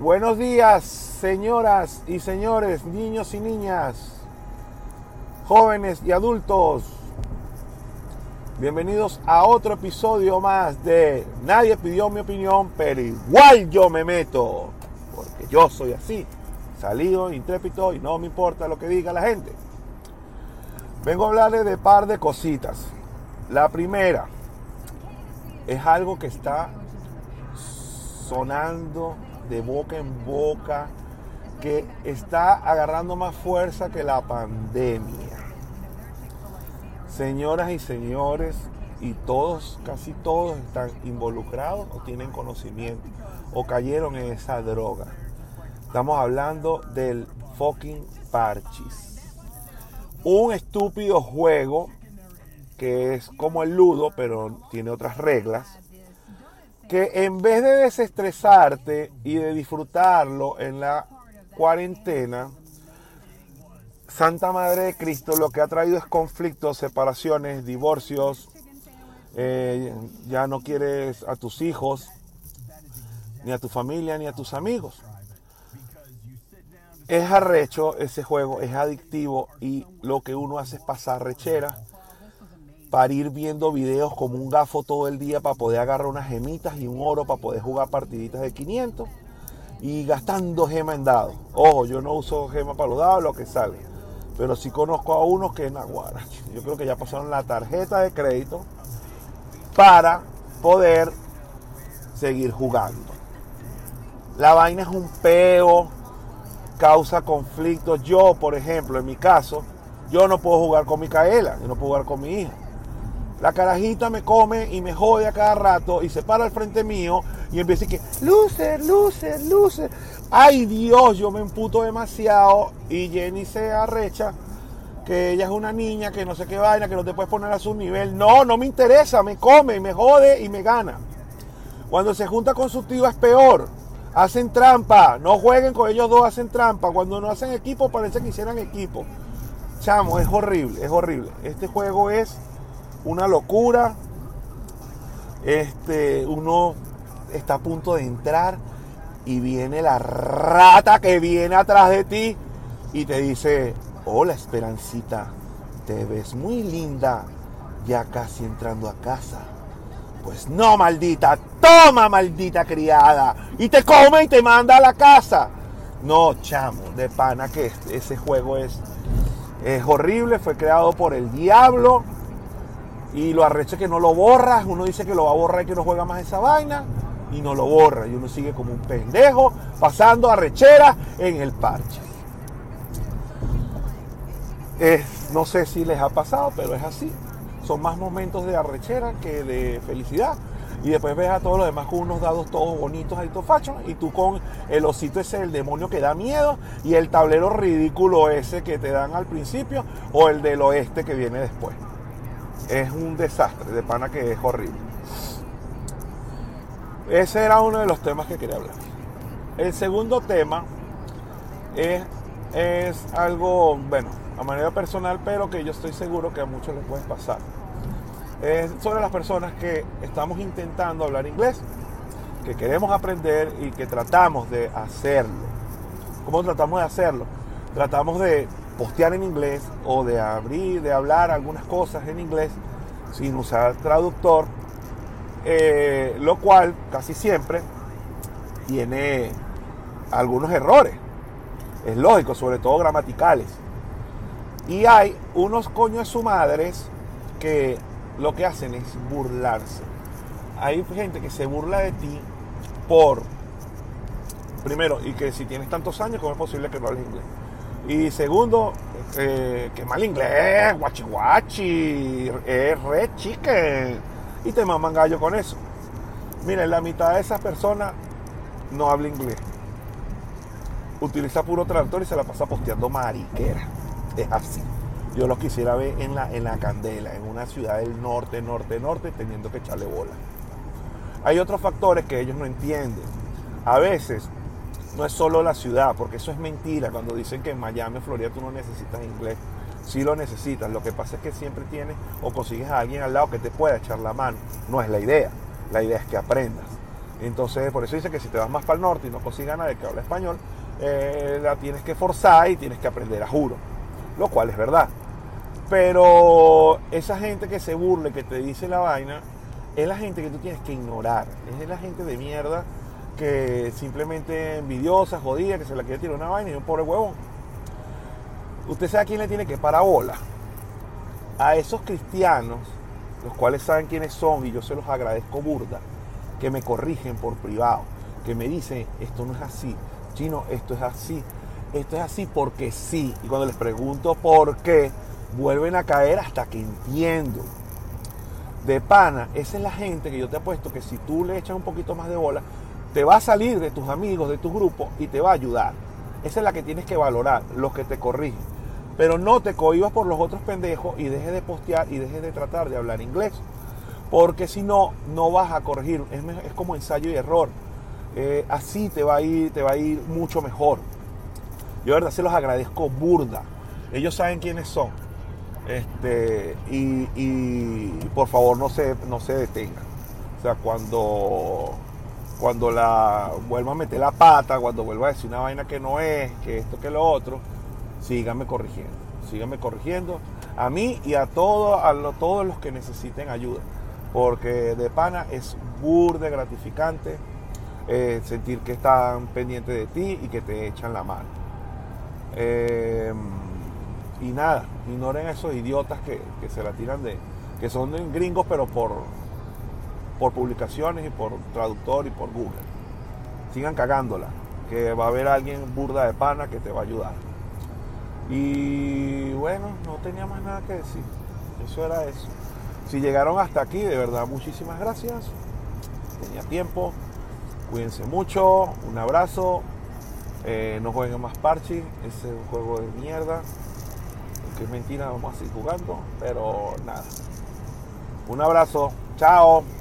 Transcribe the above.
Buenos días, señoras y señores, niños y niñas, jóvenes y adultos. Bienvenidos a otro episodio más de Nadie pidió mi opinión, pero igual yo me meto. Porque yo soy así, salido, intrépido y no me importa lo que diga la gente. Vengo a hablarles de par de cositas. La primera es algo que está sonando de boca en boca, que está agarrando más fuerza que la pandemia. Señoras y señores, y todos, casi todos están involucrados o tienen conocimiento o cayeron en esa droga. Estamos hablando del fucking parchis. Un estúpido juego que es como el ludo, pero tiene otras reglas. Que en vez de desestresarte y de disfrutarlo en la cuarentena, Santa Madre de Cristo lo que ha traído es conflictos, separaciones, divorcios. Eh, ya no quieres a tus hijos, ni a tu familia, ni a tus amigos. Es arrecho ese juego, es adictivo y lo que uno hace es pasar rechera para ir viendo videos como un gafo todo el día para poder agarrar unas gemitas y un oro para poder jugar partiditas de 500 y gastando gema en dados. Ojo, yo no uso gema para los dados, lo que sale. Pero sí conozco a unos que en Aguara. Yo creo que ya pasaron la tarjeta de crédito para poder seguir jugando. La vaina es un peo, causa conflictos. Yo, por ejemplo, en mi caso, yo no puedo jugar con Micaela, yo no puedo jugar con mi hija. La carajita me come y me jode a cada rato y se para al frente mío y empieza a decir que, luce, luce, luce. Ay Dios, yo me emputo demasiado y Jenny se arrecha que ella es una niña, que no sé qué vaina, que no te puedes poner a su nivel. No, no me interesa, me come, me jode y me gana. Cuando se junta con su tío es peor. Hacen trampa, no jueguen con ellos dos, hacen trampa. Cuando no hacen equipo parece que hicieran equipo. Chamo, es horrible, es horrible. Este juego es una locura. Este, uno está a punto de entrar y viene la rata que viene atrás de ti y te dice, hola Esperancita, te ves muy linda, ya casi entrando a casa. Pues no, maldita, toma, maldita criada, y te come y te manda a la casa. No, chamo, de pana que ese juego es, es horrible, fue creado por el diablo y lo arrecha que no lo borras, uno dice que lo va a borrar y que no juega más esa vaina y no lo borra y uno sigue como un pendejo pasando arrechera en el parche. no sé si les ha pasado, pero es así. Son más momentos de arrechera que de felicidad. Y después ves a todos los demás con unos dados todos bonitos, ahí fachos, y tú con el osito ese, el demonio que da miedo, y el tablero ridículo ese que te dan al principio, o el del oeste que viene después es un desastre, de pana que es horrible. Ese era uno de los temas que quería hablar. El segundo tema es, es algo, bueno, a manera personal, pero que yo estoy seguro que a muchos les puede pasar. Es sobre las personas que estamos intentando hablar inglés, que queremos aprender y que tratamos de hacerlo. ¿Cómo tratamos de hacerlo? Tratamos de postear en inglés o de abrir, de hablar algunas cosas en inglés sin usar traductor, eh, lo cual casi siempre tiene algunos errores. Es lógico, sobre todo gramaticales. Y hay unos coños su madres que lo que hacen es burlarse. Hay gente que se burla de ti por, primero, y que si tienes tantos años, ¿cómo es posible que no hables inglés? Y segundo, eh, que mal inglés, guachi guachi, es red chicken. Y te maman gallo con eso. Miren, la mitad de esas personas no habla inglés. Utiliza puro traductor y se la pasa posteando mariquera. Es así. Yo los quisiera ver en la, en la candela, en una ciudad del norte, norte, norte, teniendo que echarle bola. Hay otros factores que ellos no entienden. A veces no es solo la ciudad, porque eso es mentira cuando dicen que en Miami, Florida, tú no necesitas inglés. Sí lo necesitas, lo que pasa es que siempre tienes o consigues a alguien al lado que te pueda echar la mano. No es la idea, la idea es que aprendas. Entonces, por eso dice que si te vas más para el norte y no consigues a nadie que habla español, eh, la tienes que forzar y tienes que aprender a juro. Lo cual es verdad. Pero esa gente que se burle, que te dice la vaina, es la gente que tú tienes que ignorar. Es la gente de mierda que simplemente envidiosa, jodida, que se la quiere tirar una vaina y un pobre huevón. Usted sabe a quién le tiene que parabola. A esos cristianos, los cuales saben quiénes son y yo se los agradezco burda, que me corrigen por privado, que me dicen, esto no es así, chino, esto es así, esto es así porque sí. Y cuando les pregunto por qué, vuelven a caer hasta que entiendo. De pana, esa es la gente que yo te apuesto que si tú le echas un poquito más de bola, te va a salir de tus amigos, de tu grupo y te va a ayudar. Esa es la que tienes que valorar, los que te corrigen. Pero no te cohibas por los otros pendejos y dejes de postear y dejes de tratar de hablar inglés. Porque si no, no vas a corregir. Es, es como ensayo y error. Eh, así te va, a ir, te va a ir mucho mejor. Yo de verdad se los agradezco burda. Ellos saben quiénes son. Este, y, por favor no se, no se detengan. O sea, cuando, cuando la vuelva a meter la pata, cuando vuelva a decir una vaina que no es, que esto, que lo otro, síganme corrigiendo. Síganme corrigiendo a mí y a, todo, a todos los que necesiten ayuda. Porque de pana es burde gratificante eh, sentir que están pendientes de ti y que te echan la mano. Eh, y nada, ignoren a esos idiotas que, se la tiran de, que son gringos pero por, por publicaciones y por traductor y por Google. Sigan cagándola, que va a haber alguien burda de pana que te va a ayudar. Y bueno, no tenía más nada que decir. Eso era eso. Si llegaron hasta aquí, de verdad, muchísimas gracias. Tenía tiempo. Cuídense mucho. Un abrazo. Eh, no jueguen más parche. Ese es un juego de mierda que es mentira, vamos a seguir jugando, pero nada. Un abrazo, chao.